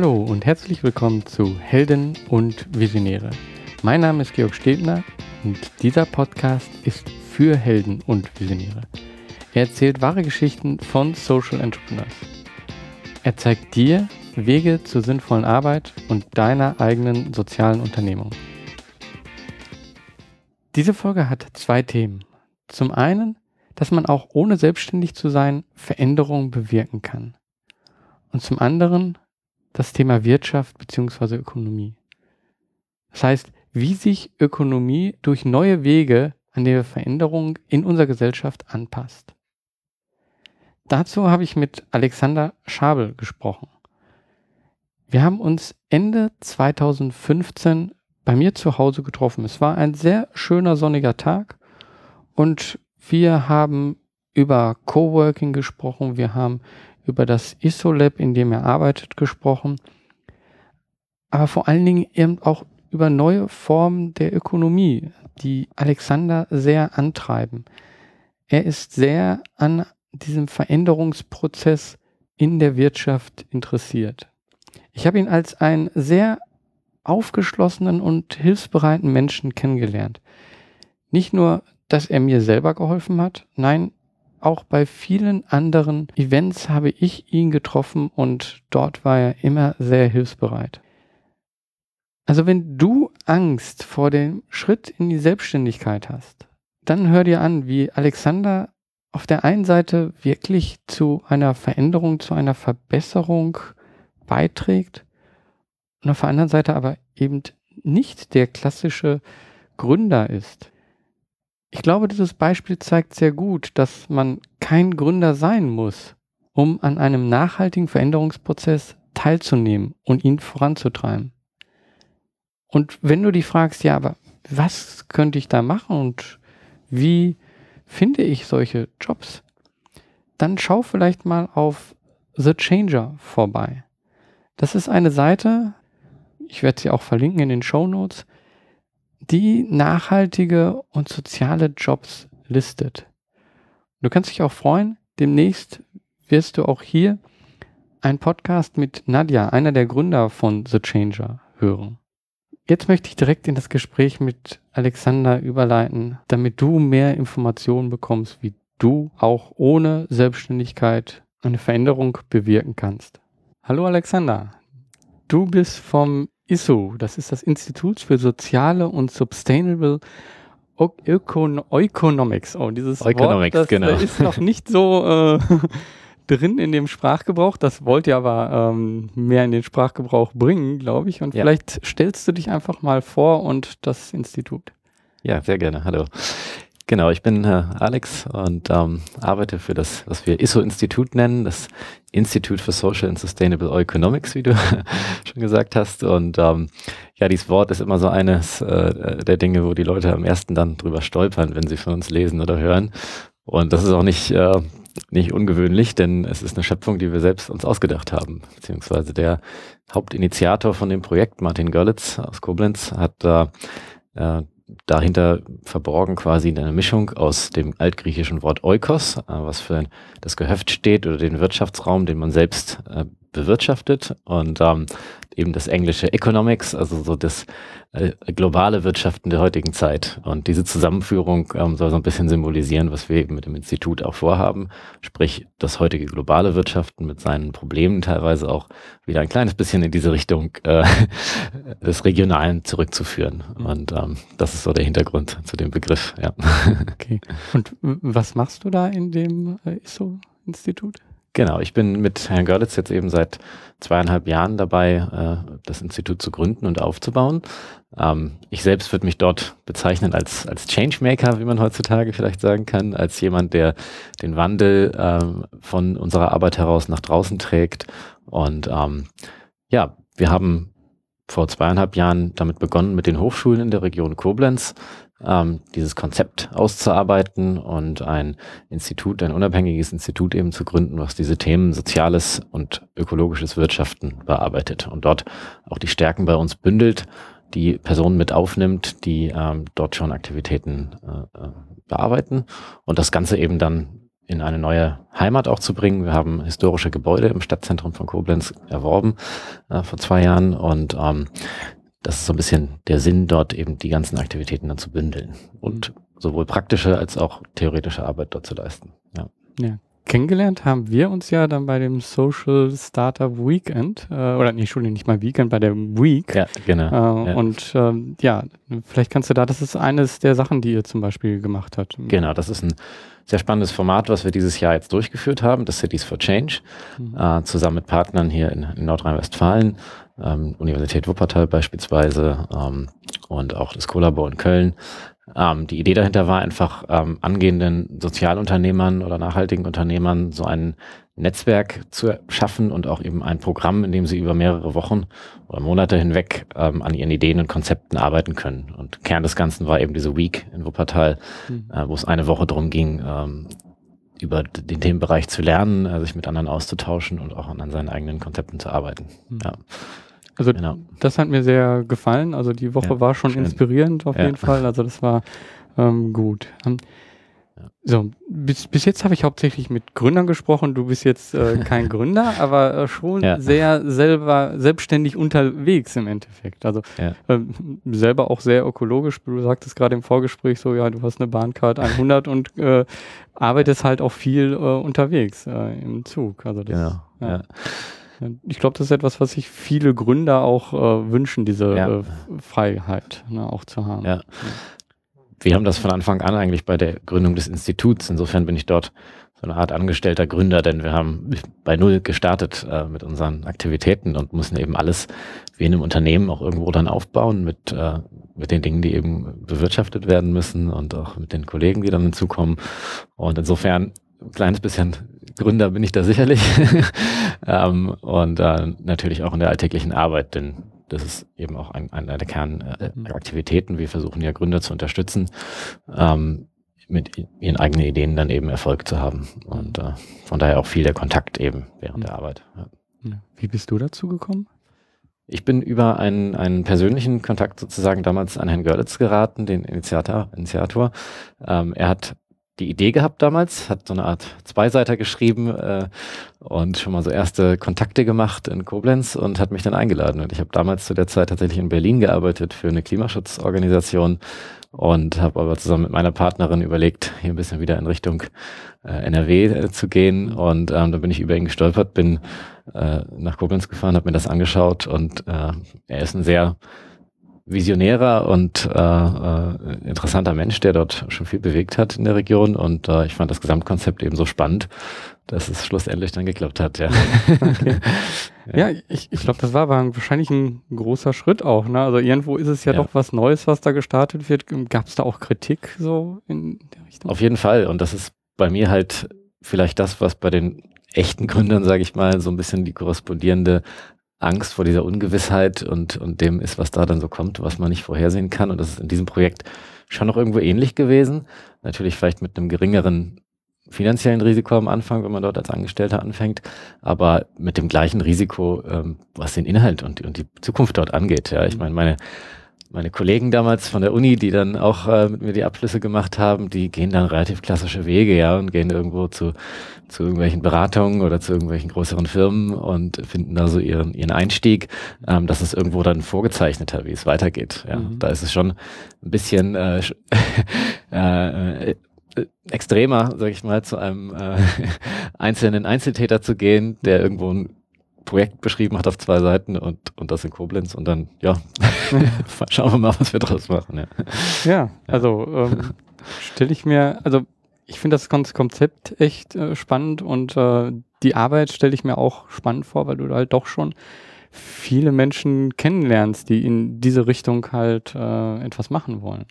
Hallo und herzlich willkommen zu Helden und Visionäre. Mein Name ist Georg Stebner und dieser Podcast ist für Helden und Visionäre. Er erzählt wahre Geschichten von Social Entrepreneurs. Er zeigt dir Wege zur sinnvollen Arbeit und deiner eigenen sozialen Unternehmung. Diese Folge hat zwei Themen. Zum einen, dass man auch ohne selbstständig zu sein Veränderungen bewirken kann. Und zum anderen das Thema Wirtschaft bzw. Ökonomie. Das heißt, wie sich Ökonomie durch neue Wege an die Veränderung in unserer Gesellschaft anpasst. Dazu habe ich mit Alexander Schabel gesprochen. Wir haben uns Ende 2015 bei mir zu Hause getroffen. Es war ein sehr schöner sonniger Tag und wir haben über Coworking gesprochen, wir haben über das ISO-Lab, in dem er arbeitet, gesprochen, aber vor allen Dingen eben auch über neue Formen der Ökonomie, die Alexander sehr antreiben. Er ist sehr an diesem Veränderungsprozess in der Wirtschaft interessiert. Ich habe ihn als einen sehr aufgeschlossenen und hilfsbereiten Menschen kennengelernt. Nicht nur, dass er mir selber geholfen hat, nein, auch bei vielen anderen Events habe ich ihn getroffen und dort war er immer sehr hilfsbereit. Also wenn du Angst vor dem Schritt in die Selbstständigkeit hast, dann hör dir an, wie Alexander auf der einen Seite wirklich zu einer Veränderung, zu einer Verbesserung beiträgt und auf der anderen Seite aber eben nicht der klassische Gründer ist. Ich glaube, dieses Beispiel zeigt sehr gut, dass man kein Gründer sein muss, um an einem nachhaltigen Veränderungsprozess teilzunehmen und ihn voranzutreiben. Und wenn du dich fragst, ja, aber was könnte ich da machen und wie finde ich solche Jobs, dann schau vielleicht mal auf The Changer vorbei. Das ist eine Seite, ich werde sie auch verlinken in den Show Notes, die nachhaltige und soziale Jobs listet. Du kannst dich auch freuen, demnächst wirst du auch hier ein Podcast mit Nadja, einer der Gründer von The Changer, hören. Jetzt möchte ich direkt in das Gespräch mit Alexander überleiten, damit du mehr Informationen bekommst, wie du auch ohne Selbstständigkeit eine Veränderung bewirken kannst. Hallo Alexander, du bist vom ISO, das ist das Institut für soziale und Sustainable Ökon Economics. Oh, dieses Economics, Wort, das genau. ist noch nicht so äh, drin in dem Sprachgebrauch. Das wollt ihr aber ähm, mehr in den Sprachgebrauch bringen, glaube ich. Und Ja. vielleicht stellst du dich einfach mal vor und das Institut. Ja, sehr gerne. Hallo. Genau, ich bin äh, Alex und ähm, arbeite für das, was wir ISO-Institut nennen, das Institute for Social and Sustainable Economics, wie du schon gesagt hast. Und ähm, ja, dieses Wort ist immer so eines äh, der Dinge, wo die Leute am ersten dann drüber stolpern, wenn sie von uns lesen oder hören. Und das ist auch nicht, äh, nicht ungewöhnlich, denn es ist eine Schöpfung, die wir selbst uns ausgedacht haben. Beziehungsweise der Hauptinitiator von dem Projekt, Martin Görlitz aus Koblenz, hat da äh, dahinter verborgen quasi eine Mischung aus dem altgriechischen Wort Oikos, äh, was für das Gehöft steht oder den Wirtschaftsraum, den man selbst äh, bewirtschaftet. Und ähm, eben das englische Economics, also so das äh, globale Wirtschaften der heutigen Zeit. Und diese Zusammenführung ähm, soll so ein bisschen symbolisieren, was wir eben mit dem Institut auch vorhaben, sprich das heutige globale Wirtschaften mit seinen Problemen teilweise auch wieder ein kleines bisschen in diese Richtung äh, des Regionalen zurückzuführen. Und ähm, das ist so der Hintergrund zu dem Begriff. Ja. Okay. Und was machst du da in dem äh, ISO-Institut? Genau, ich bin mit Herrn Görlitz jetzt eben seit zweieinhalb Jahren dabei, äh, das Institut zu gründen und aufzubauen. Ähm, ich selbst würde mich dort bezeichnen als, als Changemaker, wie man heutzutage vielleicht sagen kann, als jemand, der den Wandel ähm, von unserer Arbeit heraus nach draußen trägt. Und ähm, ja, wir haben vor zweieinhalb Jahren damit begonnen, mit den Hochschulen in der Region Koblenz ähm, dieses Konzept auszuarbeiten und ein Institut, ein unabhängiges Institut eben zu gründen, was diese Themen soziales und ökologisches Wirtschaften bearbeitet und dort auch die Stärken bei uns bündelt, die Personen mit aufnimmt, die ähm, dort schon Aktivitäten äh, äh, bearbeiten und das Ganze eben dann in eine neue Heimat auch zu bringen. Wir haben historische Gebäude im Stadtzentrum von Koblenz erworben äh, vor zwei Jahren und ähm, das ist so ein bisschen der Sinn, dort eben die ganzen Aktivitäten dann zu bündeln und sowohl praktische als auch theoretische Arbeit dort zu leisten. Ja. ja. Kennengelernt haben wir uns ja dann bei dem Social Startup Weekend, äh, oder nee, Entschuldigung, nicht mal Weekend, bei der Week. Ja, genau. Äh, ja. Und ähm, ja, vielleicht kannst du da, das ist eines der Sachen, die ihr zum Beispiel gemacht habt. Genau, das ist ein sehr spannendes Format, was wir dieses Jahr jetzt durchgeführt haben, das Cities for Change, mhm. äh, zusammen mit Partnern hier in, in Nordrhein-Westfalen, ähm, Universität Wuppertal beispielsweise ähm, und auch das Collabor in Köln. Ähm, die Idee dahinter war einfach ähm, angehenden Sozialunternehmern oder nachhaltigen Unternehmern so ein Netzwerk zu schaffen und auch eben ein Programm, in dem sie über mehrere Wochen oder Monate hinweg ähm, an ihren Ideen und Konzepten arbeiten können. Und Kern des Ganzen war eben diese Week in Wuppertal, mhm. äh, wo es eine Woche darum ging, ähm, über den Themenbereich zu lernen, äh, sich mit anderen auszutauschen und auch an seinen eigenen Konzepten zu arbeiten. Mhm. Ja. Also genau. das hat mir sehr gefallen. Also die Woche ja, war schon schön. inspirierend auf ja. jeden Fall. Also das war ähm, gut. Um, so, bis, bis jetzt habe ich hauptsächlich mit Gründern gesprochen. Du bist jetzt äh, kein Gründer, aber äh, schon ja. sehr selber selbstständig unterwegs im Endeffekt. Also ja. äh, selber auch sehr ökologisch. Du sagtest gerade im Vorgespräch so, ja, du hast eine Bahncard 100 und äh, arbeitest halt auch viel äh, unterwegs äh, im Zug. Also das, genau. ja. Ich glaube, das ist etwas, was sich viele Gründer auch äh, wünschen, diese ja. äh, Freiheit ne, auch zu haben. Ja. Wir haben das von Anfang an eigentlich bei der Gründung des Instituts. Insofern bin ich dort so eine Art angestellter Gründer, denn wir haben bei Null gestartet äh, mit unseren Aktivitäten und mussten eben alles wie in einem Unternehmen auch irgendwo dann aufbauen mit, äh, mit den Dingen, die eben bewirtschaftet werden müssen und auch mit den Kollegen, die dann hinzukommen. Und insofern ein kleines bisschen Gründer bin ich da sicherlich. ähm, und äh, natürlich auch in der alltäglichen Arbeit, denn das ist eben auch ein, einer der Kernaktivitäten. Wir versuchen ja Gründer zu unterstützen, ähm, mit ihren eigenen Ideen dann eben Erfolg zu haben. Und äh, von daher auch viel der Kontakt eben während der Arbeit. Ja. Wie bist du dazu gekommen? Ich bin über einen, einen persönlichen Kontakt sozusagen damals an Herrn Görlitz geraten, den Initiator. Initiator. Ähm, er hat die Idee gehabt damals, hat so eine Art Zweiseiter geschrieben äh, und schon mal so erste Kontakte gemacht in Koblenz und hat mich dann eingeladen. Und ich habe damals zu der Zeit tatsächlich in Berlin gearbeitet für eine Klimaschutzorganisation und habe aber zusammen mit meiner Partnerin überlegt, hier ein bisschen wieder in Richtung äh, NRW äh, zu gehen. Und ähm, da bin ich über ihn gestolpert, bin äh, nach Koblenz gefahren, habe mir das angeschaut und äh, er ist ein sehr visionärer und äh, äh, interessanter Mensch, der dort schon viel bewegt hat in der Region. Und äh, ich fand das Gesamtkonzept eben so spannend, dass es schlussendlich dann geklappt hat. Ja, okay. ja. ja, ich, ich glaube, das war aber wahrscheinlich ein großer Schritt auch. Ne? Also irgendwo ist es ja, ja. doch was Neues, was da gestartet wird. Gab es da auch Kritik so in der Richtung? Auf jeden Fall. Und das ist bei mir halt vielleicht das, was bei den echten Gründern, sage ich mal, so ein bisschen die korrespondierende Angst vor dieser Ungewissheit und, und dem ist, was da dann so kommt, was man nicht vorhersehen kann. Und das ist in diesem Projekt schon noch irgendwo ähnlich gewesen. Natürlich vielleicht mit einem geringeren finanziellen Risiko am Anfang, wenn man dort als Angestellter anfängt, aber mit dem gleichen Risiko, ähm, was den Inhalt und, und die Zukunft dort angeht. Ja, ich mhm. meine, meine meine Kollegen damals von der Uni, die dann auch äh, mit mir die Abschlüsse gemacht haben, die gehen dann relativ klassische Wege, ja, und gehen irgendwo zu, zu irgendwelchen Beratungen oder zu irgendwelchen größeren Firmen und finden da so ihren, ihren Einstieg. Ähm, das ist irgendwo dann vorgezeichneter, wie es weitergeht. Ja, mhm. da ist es schon ein bisschen äh, äh, extremer, sag ich mal, zu einem äh, einzelnen Einzeltäter zu gehen, der irgendwo ein Projekt beschrieben hat auf zwei Seiten und, und das in Koblenz und dann, ja, schauen wir mal, was wir draus machen. Ja, ja also ähm, stelle ich mir, also ich finde das Konzept echt äh, spannend und äh, die Arbeit stelle ich mir auch spannend vor, weil du halt doch schon viele Menschen kennenlernst, die in diese Richtung halt äh, etwas machen wollen.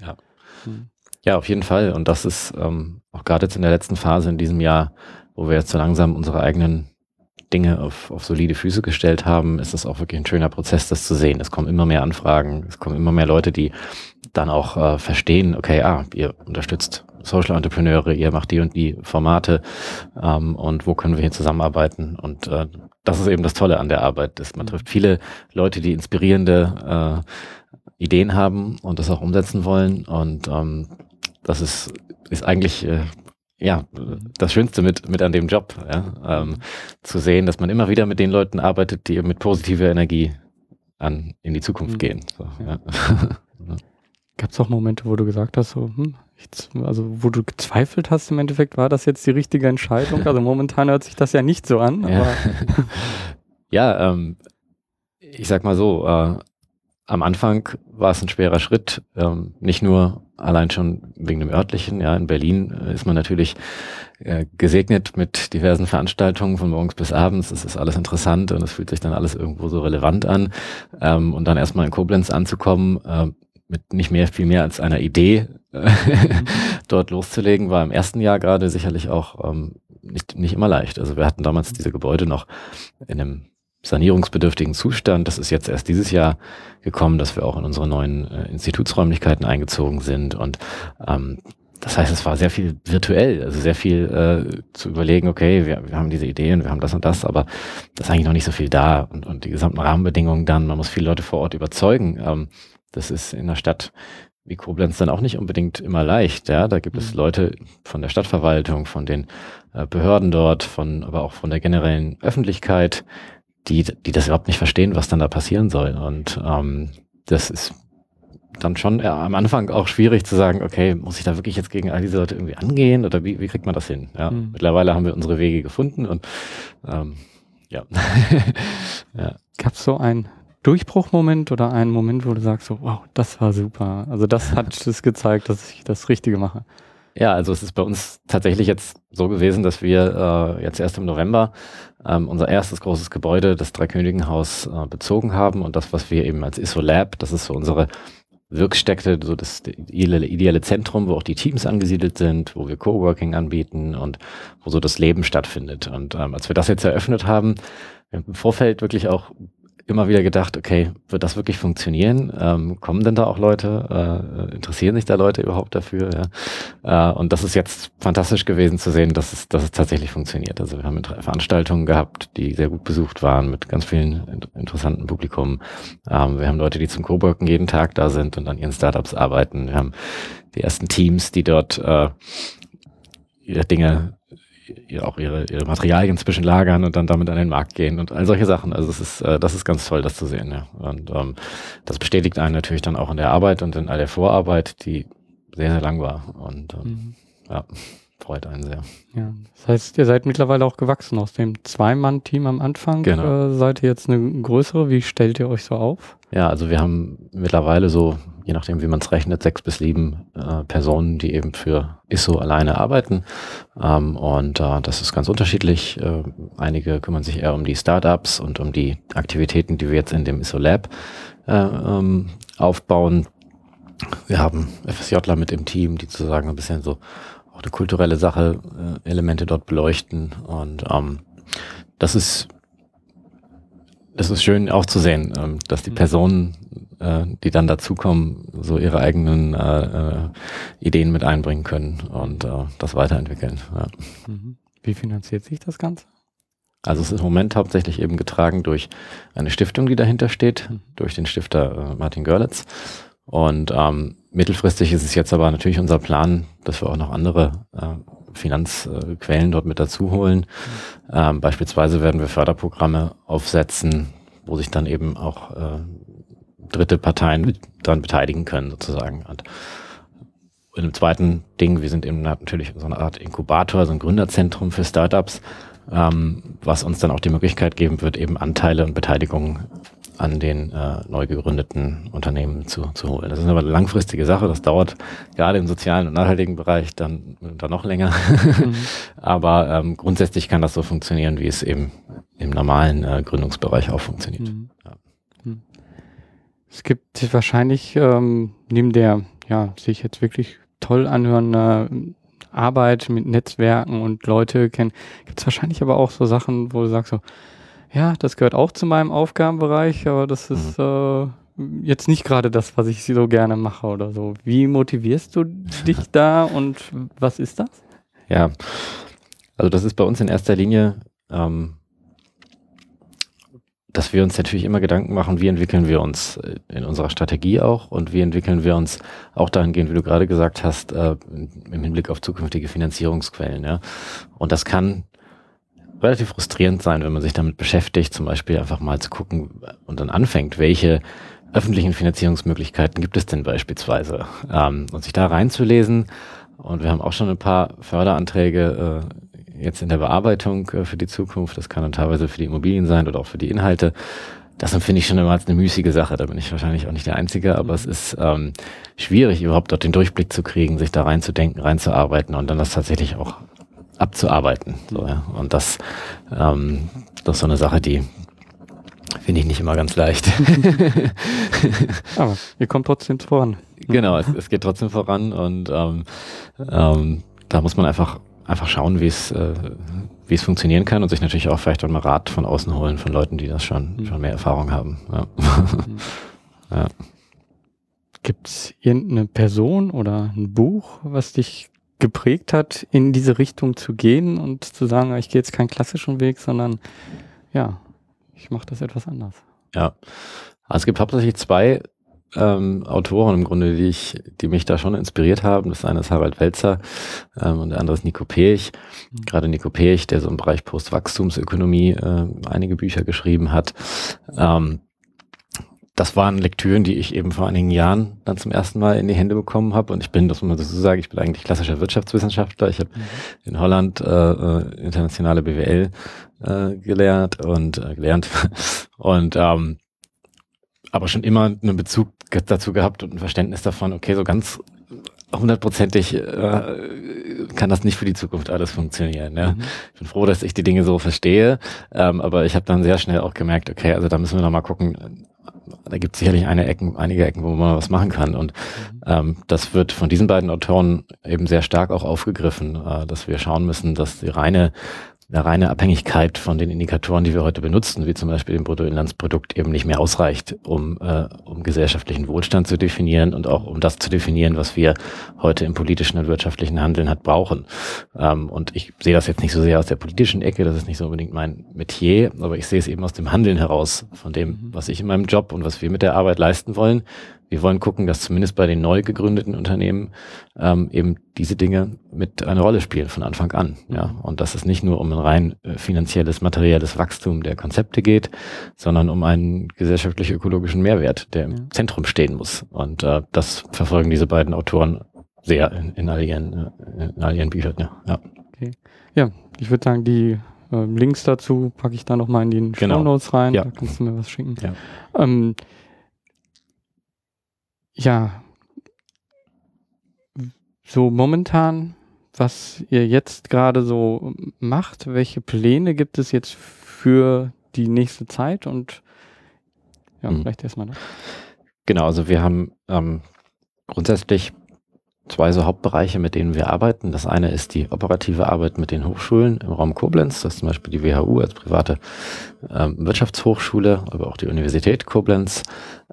Ja. Hm. Ja, auf jeden Fall. Und das ist ähm, auch gerade jetzt in der letzten Phase in diesem Jahr, wo wir jetzt so langsam unsere eigenen Dinge auf, auf solide Füße gestellt haben, ist das auch wirklich ein schöner Prozess, das zu sehen. Es kommen immer mehr Anfragen, es kommen immer mehr Leute, die dann auch äh, verstehen, okay, ah, ihr unterstützt Social Entrepreneure, ihr macht die und die Formate ähm, und wo können wir hier zusammenarbeiten? Und äh, das ist eben das Tolle an der Arbeit, dass man mhm. trifft viele Leute, die inspirierende äh, Ideen haben und das auch umsetzen wollen. Und ähm, das ist, ist eigentlich äh, ja, das Schönste mit, mit an dem Job, ja, ähm, zu sehen, dass man immer wieder mit den Leuten arbeitet, die mit positiver Energie an, in die Zukunft mhm. gehen. So, ja. ja. Gab es auch Momente, wo du gesagt hast, so, hm, ich, also wo du gezweifelt hast im Endeffekt, war das jetzt die richtige Entscheidung? Also momentan hört sich das ja nicht so an. ja, ja ähm, ich sag mal so, äh, am Anfang war es ein schwerer Schritt, ähm, nicht nur allein schon wegen dem örtlichen. Ja, in Berlin äh, ist man natürlich äh, gesegnet mit diversen Veranstaltungen von morgens bis abends. Es ist alles interessant und es fühlt sich dann alles irgendwo so relevant an. Ähm, und dann erstmal in Koblenz anzukommen, äh, mit nicht mehr, viel mehr als einer Idee äh, dort loszulegen, war im ersten Jahr gerade sicherlich auch ähm, nicht, nicht immer leicht. Also wir hatten damals diese Gebäude noch in einem sanierungsbedürftigen Zustand. Das ist jetzt erst dieses Jahr gekommen, dass wir auch in unsere neuen äh, Institutsräumlichkeiten eingezogen sind. Und ähm, das heißt, es war sehr viel virtuell, also sehr viel äh, zu überlegen, okay, wir, wir haben diese Ideen, wir haben das und das, aber das ist eigentlich noch nicht so viel da. Und, und die gesamten Rahmenbedingungen dann, man muss viele Leute vor Ort überzeugen. Ähm, das ist in einer Stadt wie Koblenz dann auch nicht unbedingt immer leicht. Ja, da gibt es mhm. Leute von der Stadtverwaltung, von den äh, Behörden dort, von aber auch von der generellen Öffentlichkeit, die, die das überhaupt nicht verstehen, was dann da passieren soll. Und ähm, das ist dann schon ja, am Anfang auch schwierig zu sagen, okay, muss ich da wirklich jetzt gegen all diese Leute irgendwie angehen oder wie, wie kriegt man das hin? Ja, mhm. Mittlerweile haben wir unsere Wege gefunden und ähm, ja. ja. Gab es so einen Durchbruchmoment oder einen Moment, wo du sagst, so, wow, das war super. Also das hat es gezeigt, dass ich das Richtige mache. Ja, also es ist bei uns tatsächlich jetzt so gewesen, dass wir äh, jetzt erst im November ähm, unser erstes großes Gebäude, das Dreikönigenhaus, äh, bezogen haben und das, was wir eben als ISO-Lab, das ist so unsere Wirkstätte, so das ideale, ideale Zentrum, wo auch die Teams angesiedelt sind, wo wir Coworking anbieten und wo so das Leben stattfindet. Und ähm, als wir das jetzt eröffnet haben, im Vorfeld wirklich auch immer wieder gedacht, okay, wird das wirklich funktionieren? Ähm, kommen denn da auch Leute? Äh, interessieren sich da Leute überhaupt dafür? Ja? Äh, und das ist jetzt fantastisch gewesen zu sehen, dass es, dass es tatsächlich funktioniert. Also wir haben Veranstaltungen gehabt, die sehr gut besucht waren mit ganz vielen interessanten Publikum. Ähm, wir haben Leute, die zum Coworken jeden Tag da sind und an ihren Startups arbeiten. Wir haben die ersten Teams, die dort äh, Dinge auch ihre, ihre Materialien zwischenlagern und dann damit an den Markt gehen und all solche Sachen. Also es ist, äh, das ist ganz toll, das zu sehen. Ja. Und ähm, das bestätigt einen natürlich dann auch in der Arbeit und in all der Vorarbeit, die sehr, sehr lang war. Und ähm, mhm. ja, freut einen sehr. Ja, das heißt, ihr seid mittlerweile auch gewachsen aus dem Zwei-Mann-Team am Anfang. Genau. Äh, seid ihr jetzt eine größere? Wie stellt ihr euch so auf? Ja, also wir haben mittlerweile so je nachdem, wie man es rechnet, sechs bis sieben äh, Personen, die eben für ISO alleine arbeiten. Ähm, und äh, das ist ganz unterschiedlich. Äh, einige kümmern sich eher um die Startups und um die Aktivitäten, die wir jetzt in dem ISO Lab äh, ähm, aufbauen. Wir haben FSJler mit im Team, die sozusagen ein bisschen so auch eine kulturelle Sache, äh, Elemente dort beleuchten. Und ähm, das ist das ist schön auch zu sehen, ähm, dass die mhm. Personen äh, die dann dazukommen, so ihre eigenen äh, äh, Ideen mit einbringen können und äh, das weiterentwickeln. Ja. Mhm. Wie finanziert sich das Ganze? Also es ist im Moment hauptsächlich eben getragen durch eine Stiftung, die dahinter steht, mhm. durch den Stifter äh, Martin Görlitz. Und ähm, mittelfristig ist es jetzt aber natürlich unser Plan, dass wir auch noch andere äh, Finanzquellen dort mit dazu holen. Mhm. Ähm, beispielsweise werden wir Förderprogramme aufsetzen, wo sich dann eben auch äh, dritte Parteien daran beteiligen können, sozusagen. Und in dem zweiten Ding, wir sind eben natürlich so eine Art Inkubator, so ein Gründerzentrum für Startups, ähm, was uns dann auch die Möglichkeit geben wird, eben Anteile und Beteiligungen an den äh, neu gegründeten Unternehmen zu, zu holen. Das ist aber eine langfristige Sache, das dauert gerade im sozialen und nachhaltigen Bereich dann, dann noch länger. Mhm. aber ähm, grundsätzlich kann das so funktionieren, wie es eben im normalen äh, Gründungsbereich auch funktioniert. Mhm. Ja. Es gibt wahrscheinlich ähm, neben der, ja, sich jetzt wirklich toll anhörende Arbeit mit Netzwerken und Leute kennen, gibt es wahrscheinlich aber auch so Sachen, wo du sagst so, ja, das gehört auch zu meinem Aufgabenbereich, aber das ist mhm. äh, jetzt nicht gerade das, was ich so gerne mache oder so. Wie motivierst du dich da und was ist das? Ja, also das ist bei uns in erster Linie ähm, dass wir uns natürlich immer Gedanken machen, wie entwickeln wir uns äh, in unserer Strategie auch und wie entwickeln wir uns auch dahingehend, wie du gerade gesagt hast, äh, im Hinblick auf zukünftige Finanzierungsquellen. Ja. Und das kann relativ frustrierend sein, wenn man sich damit beschäftigt, zum Beispiel einfach mal zu gucken und dann anfängt, welche öffentlichen Finanzierungsmöglichkeiten gibt es denn beispielsweise? Ähm, und sich da reinzulesen. Und wir haben auch schon ein paar Förderanträge äh, jetzt in der Bearbeitung äh, für die Zukunft. Das kann dann teilweise für die Immobilien sein oder auch für die Inhalte. Das empfinde ich schon immer als eine müßige Sache. Da bin ich wahrscheinlich auch nicht der Einzige, aber es ist ähm, schwierig, überhaupt dort den Durchblick zu kriegen, sich da reinzudenken, reinzuarbeiten und dann das tatsächlich auch abzuarbeiten. So, ja. Und das, ähm, das ist so eine Sache, die finde ich nicht immer ganz leicht. Aber ihr kommt trotzdem voran. Genau, es, es geht trotzdem voran und ähm, ähm, da muss man einfach einfach schauen, wie es äh, wie es funktionieren kann und sich natürlich auch vielleicht auch mal Rat von außen holen von Leuten, die das schon mhm. schon mehr Erfahrung haben. Ja. Mhm. ja. Gibt es irgendeine Person oder ein Buch, was dich geprägt hat, in diese Richtung zu gehen und zu sagen, ich gehe jetzt keinen klassischen Weg, sondern ja, ich mache das etwas anders. Ja, also es gibt hauptsächlich zwei ähm, Autoren im Grunde, die ich, die mich da schon inspiriert haben. Das eine ist Harald Welzer ähm, und der andere ist Nico Pech. Mhm. Gerade Nico Pech, der so im Bereich Postwachstumsökonomie äh, einige Bücher geschrieben hat. Ähm, das waren Lektüren, die ich eben vor einigen Jahren dann zum ersten Mal in die Hände bekommen habe. Und ich bin, das muss man dazu sagen, ich bin eigentlich klassischer Wirtschaftswissenschaftler. Ich habe mhm. in Holland äh, äh internationale BWL äh, gelernt und äh, gelernt und ähm, aber schon immer einen Bezug dazu gehabt und ein Verständnis davon, okay, so ganz hundertprozentig äh, kann das nicht für die Zukunft alles funktionieren. Ja? Mhm. Ich bin froh, dass ich die Dinge so verstehe, ähm, aber ich habe dann sehr schnell auch gemerkt, okay, also da müssen wir noch mal gucken, da gibt es sicherlich eine Ecken, einige Ecken, wo man was machen kann. Und mhm. ähm, das wird von diesen beiden Autoren eben sehr stark auch aufgegriffen, äh, dass wir schauen müssen, dass die reine eine reine Abhängigkeit von den Indikatoren, die wir heute benutzen, wie zum Beispiel dem Bruttoinlandsprodukt, eben nicht mehr ausreicht, um, äh, um gesellschaftlichen Wohlstand zu definieren und auch um das zu definieren, was wir heute im politischen und wirtschaftlichen Handeln hat brauchen. Ähm, und ich sehe das jetzt nicht so sehr aus der politischen Ecke, das ist nicht so unbedingt mein Metier, aber ich sehe es eben aus dem Handeln heraus, von dem, mhm. was ich in meinem Job und was wir mit der Arbeit leisten wollen, wir wollen gucken, dass zumindest bei den neu gegründeten Unternehmen ähm, eben diese Dinge mit eine Rolle spielen von Anfang an. Ja, und dass es nicht nur um ein rein äh, finanzielles, materielles Wachstum der Konzepte geht, sondern um einen gesellschaftlich-ökologischen Mehrwert, der im ja. Zentrum stehen muss. Und äh, das verfolgen diese beiden Autoren sehr in, in, all, ihren, äh, in all ihren Büchern. Ja, ja. Okay. ja ich würde sagen, die äh, Links dazu packe ich da nochmal in die genau. Show Notes rein. Ja. Da kannst du mir was schicken. Ja. Ähm, ja, so momentan, was ihr jetzt gerade so macht, welche Pläne gibt es jetzt für die nächste Zeit und ja, hm. vielleicht erstmal. Ne? Genau, also wir haben ähm, grundsätzlich zwei so Hauptbereiche, mit denen wir arbeiten. Das eine ist die operative Arbeit mit den Hochschulen im Raum Koblenz. Das ist zum Beispiel die WHU als private ähm, Wirtschaftshochschule, aber auch die Universität Koblenz.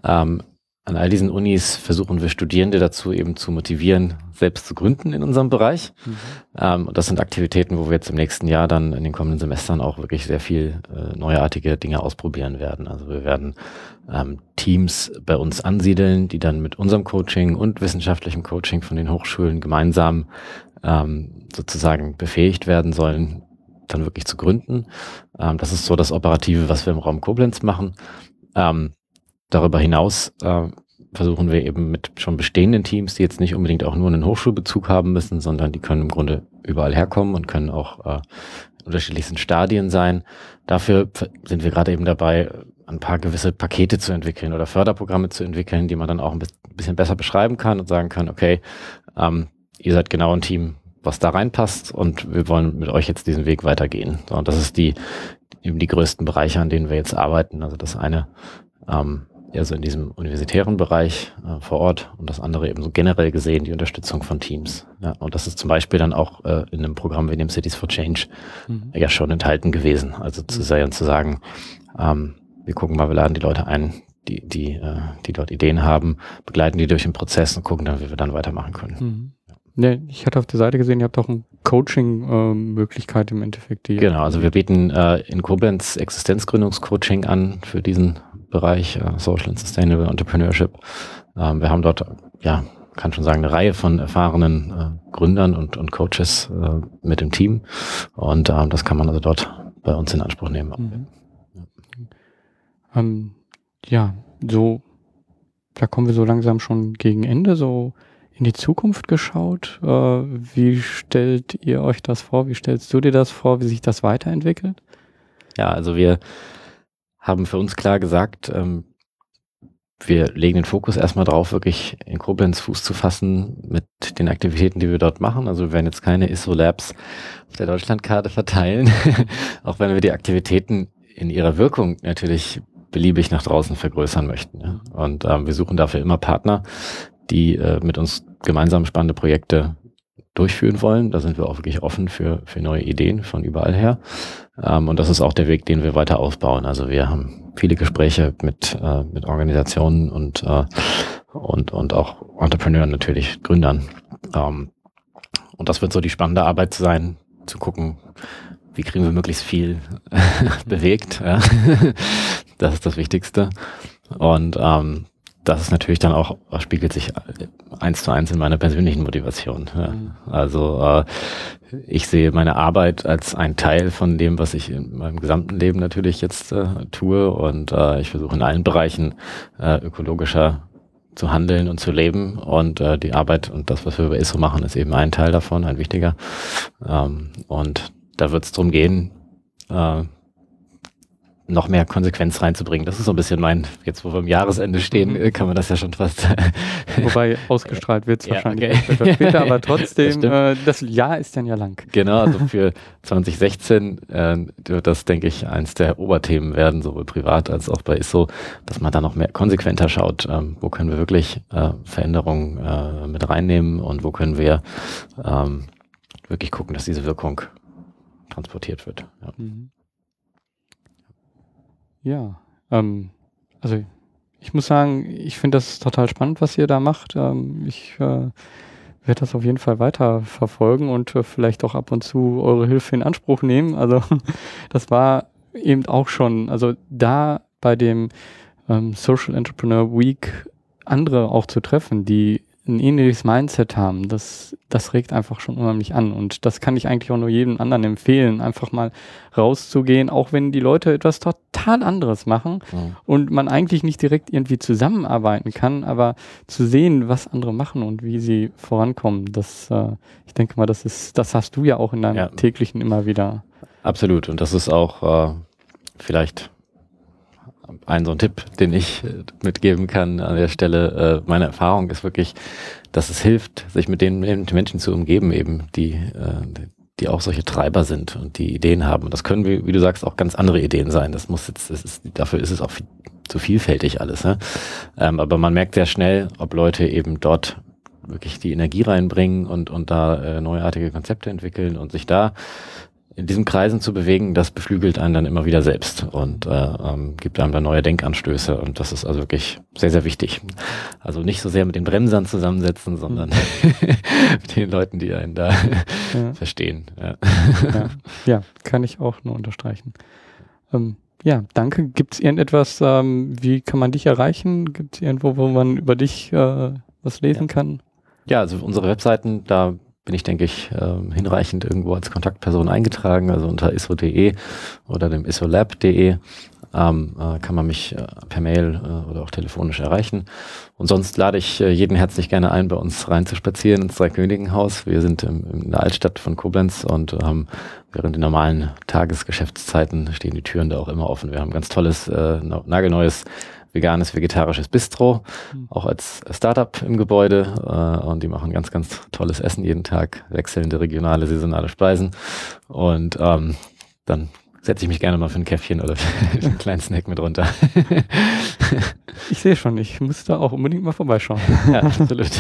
Ähm, an all diesen Unis versuchen wir Studierende dazu eben zu motivieren, selbst zu gründen in unserem Bereich. Mhm. Ähm, und das sind Aktivitäten, wo wir jetzt im nächsten Jahr dann in den kommenden Semestern auch wirklich sehr viel äh, neuartige Dinge ausprobieren werden. Also wir werden ähm, Teams bei uns ansiedeln, die dann mit unserem Coaching und wissenschaftlichem Coaching von den Hochschulen gemeinsam ähm, sozusagen befähigt werden sollen, dann wirklich zu gründen. Ähm, das ist so das Operative, was wir im Raum Koblenz machen. Ähm, Darüber hinaus äh, versuchen wir eben mit schon bestehenden Teams, die jetzt nicht unbedingt auch nur einen Hochschulbezug haben müssen, sondern die können im Grunde überall herkommen und können auch äh, in unterschiedlichsten Stadien sein. Dafür sind wir gerade eben dabei, ein paar gewisse Pakete zu entwickeln oder Förderprogramme zu entwickeln, die man dann auch ein bisschen besser beschreiben kann und sagen kann, okay, ähm, ihr seid genau ein Team, was da reinpasst und wir wollen mit euch jetzt diesen Weg weitergehen. So, und das ist die eben die größten Bereiche, an denen wir jetzt arbeiten. Also das eine ähm, eher so in diesem universitären Bereich äh, vor Ort und das andere eben so generell gesehen die Unterstützung von Teams. Ja, und das ist zum Beispiel dann auch äh, in einem Programm wie dem Cities for Change mhm. ja schon enthalten gewesen. Also zu, mhm. zu sagen, ähm, wir gucken mal, wir laden die Leute ein, die, die, äh, die dort Ideen haben, begleiten die durch den Prozess und gucken dann, wie wir dann weitermachen können. Mhm. Ja, ich hatte auf der Seite gesehen, ihr habt auch ein Coaching-Möglichkeit im Endeffekt. Die genau, also wir bieten äh, in Koblenz Existenzgründungscoaching an für diesen Bereich äh, Social and Sustainable Entrepreneurship. Ähm, wir haben dort, ja, kann schon sagen, eine Reihe von erfahrenen äh, Gründern und, und Coaches äh, mit dem Team. Und ähm, das kann man also dort bei uns in Anspruch nehmen. Mhm. Ja. Ähm, ja, so, da kommen wir so langsam schon gegen Ende, so in die Zukunft geschaut. Äh, wie stellt ihr euch das vor? Wie stellst du dir das vor, wie sich das weiterentwickelt? Ja, also wir haben für uns klar gesagt, ähm, wir legen den Fokus erstmal drauf, wirklich in Koblenz Fuß zu fassen mit den Aktivitäten, die wir dort machen. Also wir werden jetzt keine ISO-Labs auf der Deutschlandkarte verteilen, auch wenn wir die Aktivitäten in ihrer Wirkung natürlich beliebig nach draußen vergrößern möchten. Und ähm, wir suchen dafür immer Partner, die äh, mit uns gemeinsam spannende Projekte durchführen wollen. Da sind wir auch wirklich offen für, für neue Ideen von überall her. Ähm, und das ist auch der Weg, den wir weiter aufbauen. Also wir haben viele Gespräche mit, äh, mit Organisationen und, äh, und, und auch Entrepreneuren natürlich, Gründern. Ähm, und das wird so die spannende Arbeit sein, zu gucken, wie kriegen wir möglichst viel bewegt. Ja. das ist das Wichtigste. Und ähm, das ist natürlich dann auch, spiegelt sich eins zu eins in meiner persönlichen Motivation. Ja. Mhm. Also äh, ich sehe meine Arbeit als ein Teil von dem, was ich in meinem gesamten Leben natürlich jetzt äh, tue und äh, ich versuche in allen Bereichen äh, ökologischer zu handeln und zu leben und äh, die Arbeit und das, was wir bei ISO machen, ist eben ein Teil davon, ein wichtiger. Ähm, und da wird es darum gehen, äh, noch mehr Konsequenz reinzubringen. Das ist so ein bisschen mein, jetzt wo wir am Jahresende stehen, mhm. kann man das ja schon fast. Wobei ausgestrahlt wird es ja, wahrscheinlich okay. etwas später, aber trotzdem, das, äh, das, Jahr ist dann ja lang. Genau, also für 2016 äh, wird das, denke ich, eins der Oberthemen werden, sowohl privat als auch bei ISO, dass man da noch mehr konsequenter schaut, ähm, wo können wir wirklich äh, Veränderungen äh, mit reinnehmen und wo können wir ähm, wirklich gucken, dass diese Wirkung transportiert wird. Ja. Mhm. Ja, ähm, also ich muss sagen, ich finde das total spannend, was ihr da macht. Ähm, ich äh, werde das auf jeden Fall weiter verfolgen und äh, vielleicht auch ab und zu eure Hilfe in Anspruch nehmen. Also das war eben auch schon, also da bei dem ähm, Social Entrepreneur Week andere auch zu treffen, die ein ähnliches Mindset haben, das, das regt einfach schon unheimlich an. Und das kann ich eigentlich auch nur jedem anderen empfehlen, einfach mal rauszugehen, auch wenn die Leute etwas total anderes machen mhm. und man eigentlich nicht direkt irgendwie zusammenarbeiten kann, aber zu sehen, was andere machen und wie sie vorankommen, das, äh, ich denke mal, das ist, das hast du ja auch in deinem ja. täglichen immer wieder. Absolut. Und das ist auch äh, vielleicht ein so ein Tipp, den ich äh, mitgeben kann an der Stelle. Äh, meine Erfahrung ist wirklich, dass es hilft, sich mit den Menschen zu umgeben, eben die, äh, die auch solche Treiber sind und die Ideen haben. Und das können, wie, du sagst, auch ganz andere Ideen sein. Das muss jetzt, das ist, dafür ist es auch viel, zu vielfältig alles. Ne? Ähm, aber man merkt sehr schnell, ob Leute eben dort wirklich die Energie reinbringen und, und da äh, neuartige Konzepte entwickeln und sich da in diesen Kreisen zu bewegen, das beflügelt einen dann immer wieder selbst und äh, ähm, gibt einem dann neue Denkanstöße und das ist also wirklich sehr, sehr wichtig. Also nicht so sehr mit den Bremsern zusammensetzen, sondern mhm. mit den Leuten, die einen da ja. verstehen. Ja. ja. Ja. kann ich auch nur unterstreichen. Ähm, ja, danke. Gibt es irgendetwas, ähm, wie kann man dich erreichen? Gibt es irgendwo, wo man über dich äh, was lesen kann? Ja, also unsere Webseiten, da bin ich, denke ich, äh, hinreichend irgendwo als Kontaktperson eingetragen, also unter iso.de oder dem isolab.de ähm, äh, kann man mich äh, per Mail äh, oder auch telefonisch erreichen. Und sonst lade ich äh, jeden herzlich gerne ein, bei uns reinzuspazieren ins Dreikönigenhaus. Wir sind im, in der Altstadt von Koblenz und haben während den normalen Tagesgeschäftszeiten stehen die Türen da auch immer offen. Wir haben ganz tolles, äh, nagelneues veganes, vegetarisches Bistro, mhm. auch als Startup im Gebäude. Äh, und die machen ganz, ganz tolles Essen jeden Tag, wechselnde regionale, saisonale Speisen. Und ähm, dann setze ich mich gerne mal für ein Käffchen oder für einen kleinen Snack mit runter. ich sehe schon, ich muss da auch unbedingt mal vorbeischauen. ja, absolut.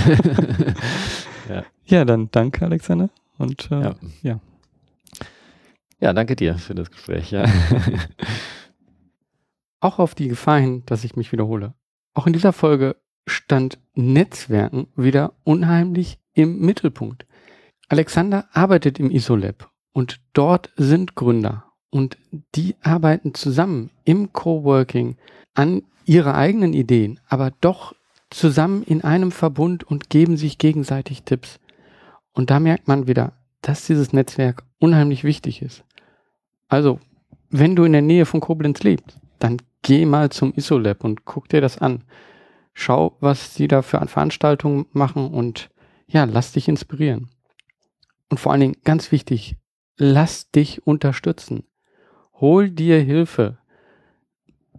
ja. ja, dann danke, Alexander. Und äh, ja. ja. Ja, danke dir für das Gespräch. Ja. Auch auf die Gefahr hin, dass ich mich wiederhole. Auch in dieser Folge stand Netzwerken wieder unheimlich im Mittelpunkt. Alexander arbeitet im ISOLab und dort sind Gründer und die arbeiten zusammen im Coworking an ihre eigenen Ideen, aber doch zusammen in einem Verbund und geben sich gegenseitig Tipps. Und da merkt man wieder, dass dieses Netzwerk unheimlich wichtig ist. Also, wenn du in der Nähe von Koblenz lebst, dann geh mal zum ISOLab und guck dir das an. Schau, was sie da für Veranstaltungen machen und ja, lass dich inspirieren. Und vor allen Dingen, ganz wichtig, lass dich unterstützen. Hol dir Hilfe.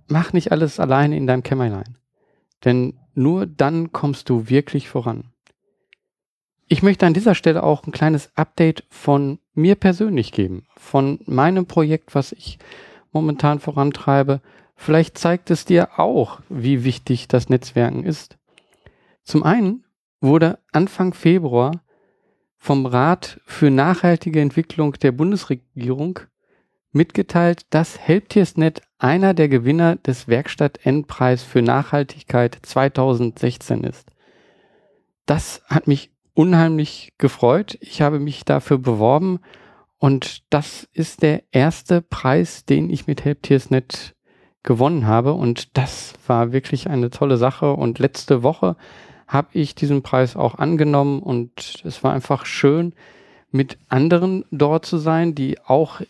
Mach nicht alles alleine in deinem Kämmerlein. Denn nur dann kommst du wirklich voran. Ich möchte an dieser Stelle auch ein kleines Update von mir persönlich geben, von meinem Projekt, was ich momentan vorantreibe. Vielleicht zeigt es dir auch, wie wichtig das Netzwerken ist. Zum einen wurde Anfang Februar vom Rat für nachhaltige Entwicklung der Bundesregierung mitgeteilt, dass Helptiersnet einer der Gewinner des Werkstatt-Endpreis für Nachhaltigkeit 2016 ist. Das hat mich unheimlich gefreut. Ich habe mich dafür beworben und das ist der erste Preis, den ich mit Helptiersnet gewonnen habe. Und das war wirklich eine tolle Sache. Und letzte Woche habe ich diesen Preis auch angenommen. Und es war einfach schön, mit anderen dort zu sein, die auch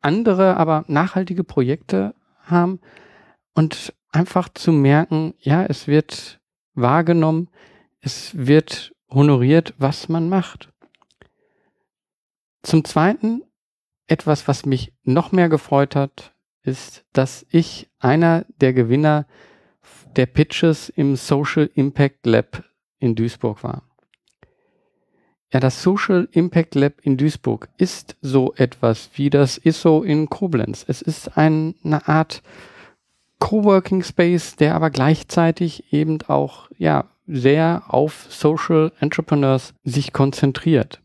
andere, aber nachhaltige Projekte haben. Und einfach zu merken, ja, es wird wahrgenommen, es wird honoriert, was man macht. Zum Zweiten, etwas, was mich noch mehr gefreut hat, ist, dass ich einer der Gewinner der Pitches im Social Impact Lab in Duisburg war. Ja, das Social Impact Lab in Duisburg ist so etwas wie das ISO in Koblenz. Es ist ein, eine Art Coworking Space, der aber gleichzeitig eben auch ja sehr auf Social Entrepreneurs sich konzentriert.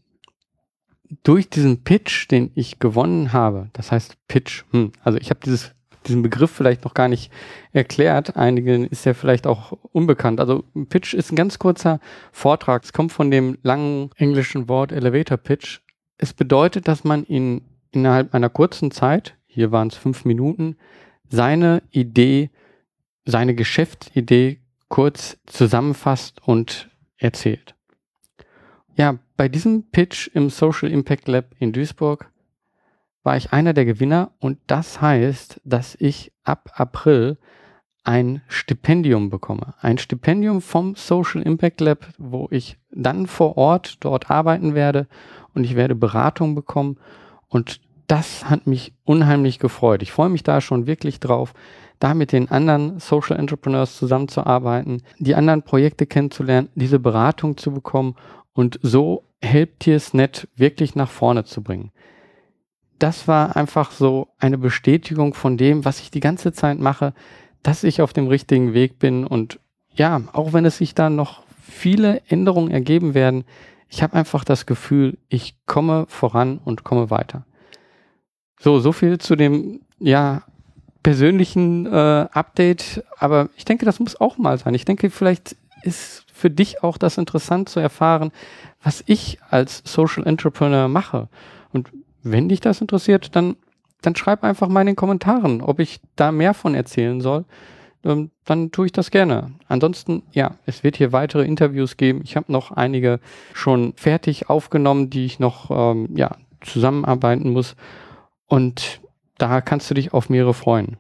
Durch diesen Pitch, den ich gewonnen habe, das heißt Pitch, hm, also ich habe dieses diesen Begriff vielleicht noch gar nicht erklärt. Einigen ist ja vielleicht auch unbekannt. Also Pitch ist ein ganz kurzer Vortrag. Es kommt von dem langen englischen Wort Elevator Pitch. Es bedeutet, dass man in, innerhalb einer kurzen Zeit, hier waren es fünf Minuten, seine Idee, seine Geschäftsidee kurz zusammenfasst und erzählt. Ja, bei diesem Pitch im Social Impact Lab in Duisburg war ich einer der Gewinner und das heißt, dass ich ab April ein Stipendium bekomme. Ein Stipendium vom Social Impact Lab, wo ich dann vor Ort dort arbeiten werde und ich werde Beratung bekommen und das hat mich unheimlich gefreut. Ich freue mich da schon wirklich drauf, da mit den anderen Social Entrepreneurs zusammenzuarbeiten, die anderen Projekte kennenzulernen, diese Beratung zu bekommen und so Helptiersnet wirklich nach vorne zu bringen das war einfach so eine Bestätigung von dem, was ich die ganze Zeit mache, dass ich auf dem richtigen Weg bin. Und ja, auch wenn es sich da noch viele Änderungen ergeben werden, ich habe einfach das Gefühl, ich komme voran und komme weiter. So, so viel zu dem, ja, persönlichen äh, Update. Aber ich denke, das muss auch mal sein. Ich denke, vielleicht ist für dich auch das interessant zu erfahren, was ich als Social Entrepreneur mache. Und wenn dich das interessiert, dann, dann schreib einfach mal in den Kommentaren, ob ich da mehr von erzählen soll. Ähm, dann tue ich das gerne. Ansonsten, ja, es wird hier weitere Interviews geben. Ich habe noch einige schon fertig aufgenommen, die ich noch ähm, ja, zusammenarbeiten muss. Und da kannst du dich auf mehrere freuen.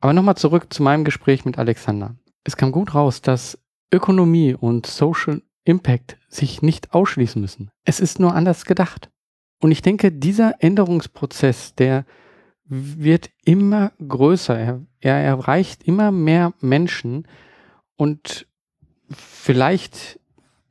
Aber nochmal zurück zu meinem Gespräch mit Alexander. Es kam gut raus, dass Ökonomie und Social Impact sich nicht ausschließen müssen. Es ist nur anders gedacht. Und ich denke, dieser Änderungsprozess, der wird immer größer. Er, er erreicht immer mehr Menschen. Und vielleicht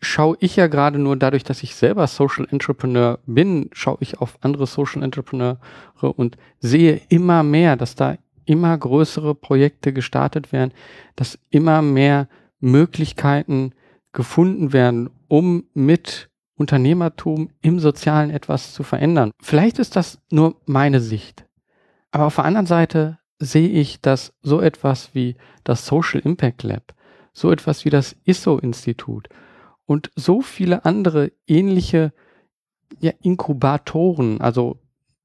schaue ich ja gerade nur dadurch, dass ich selber Social Entrepreneur bin, schaue ich auf andere Social Entrepreneure und sehe immer mehr, dass da immer größere Projekte gestartet werden, dass immer mehr Möglichkeiten gefunden werden, um mit Unternehmertum im Sozialen etwas zu verändern. Vielleicht ist das nur meine Sicht. Aber auf der anderen Seite sehe ich, dass so etwas wie das Social Impact Lab, so etwas wie das ISO-Institut und so viele andere ähnliche ja, Inkubatoren, also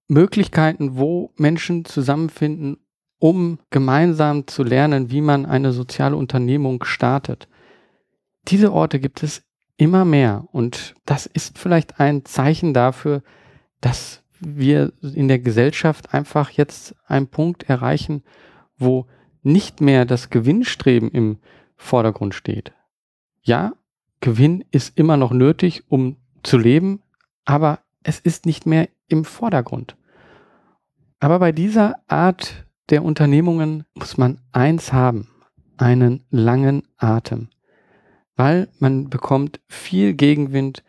Möglichkeiten, wo Menschen zusammenfinden, um gemeinsam zu lernen, wie man eine soziale Unternehmung startet. Diese Orte gibt es immer mehr und das ist vielleicht ein Zeichen dafür, dass wir in der Gesellschaft einfach jetzt einen Punkt erreichen, wo nicht mehr das Gewinnstreben im Vordergrund steht. Ja, Gewinn ist immer noch nötig, um zu leben, aber es ist nicht mehr im Vordergrund. Aber bei dieser Art der Unternehmungen muss man eins haben, einen langen Atem, weil man bekommt viel Gegenwind.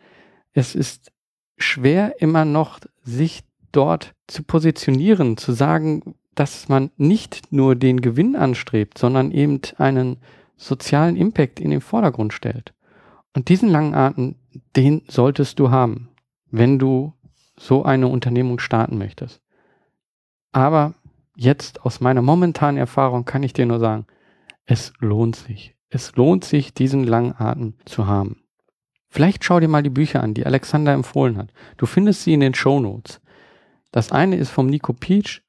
Es ist schwer immer noch, sich dort zu positionieren, zu sagen, dass man nicht nur den Gewinn anstrebt, sondern eben einen sozialen Impact in den Vordergrund stellt. Und diesen langen Atem, den solltest du haben, wenn du so eine Unternehmung starten möchtest. Aber jetzt aus meiner momentanen Erfahrung kann ich dir nur sagen, es lohnt sich. Es lohnt sich, diesen langen Atem zu haben. Vielleicht schau dir mal die Bücher an, die Alexander empfohlen hat. Du findest sie in den Show Notes. Das eine ist vom Nico Peach,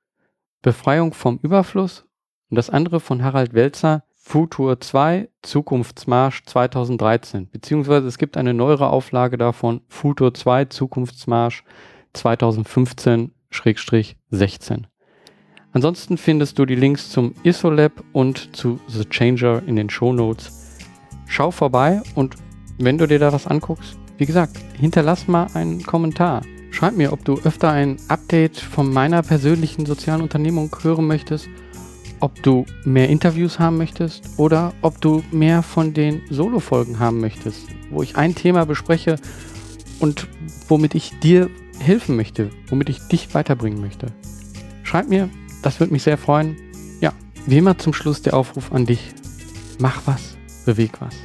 Befreiung vom Überfluss, und das andere von Harald Welzer, Futur 2, Zukunftsmarsch 2013. Beziehungsweise es gibt eine neuere Auflage davon, Futur 2, Zukunftsmarsch 2015-16. Ansonsten findest du die Links zum ISOLab und zu The Changer in den Show Notes. Schau vorbei und wenn du dir da was anguckst, wie gesagt, hinterlass mal einen Kommentar. Schreib mir, ob du öfter ein Update von meiner persönlichen sozialen Unternehmung hören möchtest, ob du mehr Interviews haben möchtest oder ob du mehr von den Solo-Folgen haben möchtest, wo ich ein Thema bespreche und womit ich dir helfen möchte, womit ich dich weiterbringen möchte. Schreib mir, das würde mich sehr freuen. Ja, wie immer zum Schluss der Aufruf an dich. Mach was, beweg was.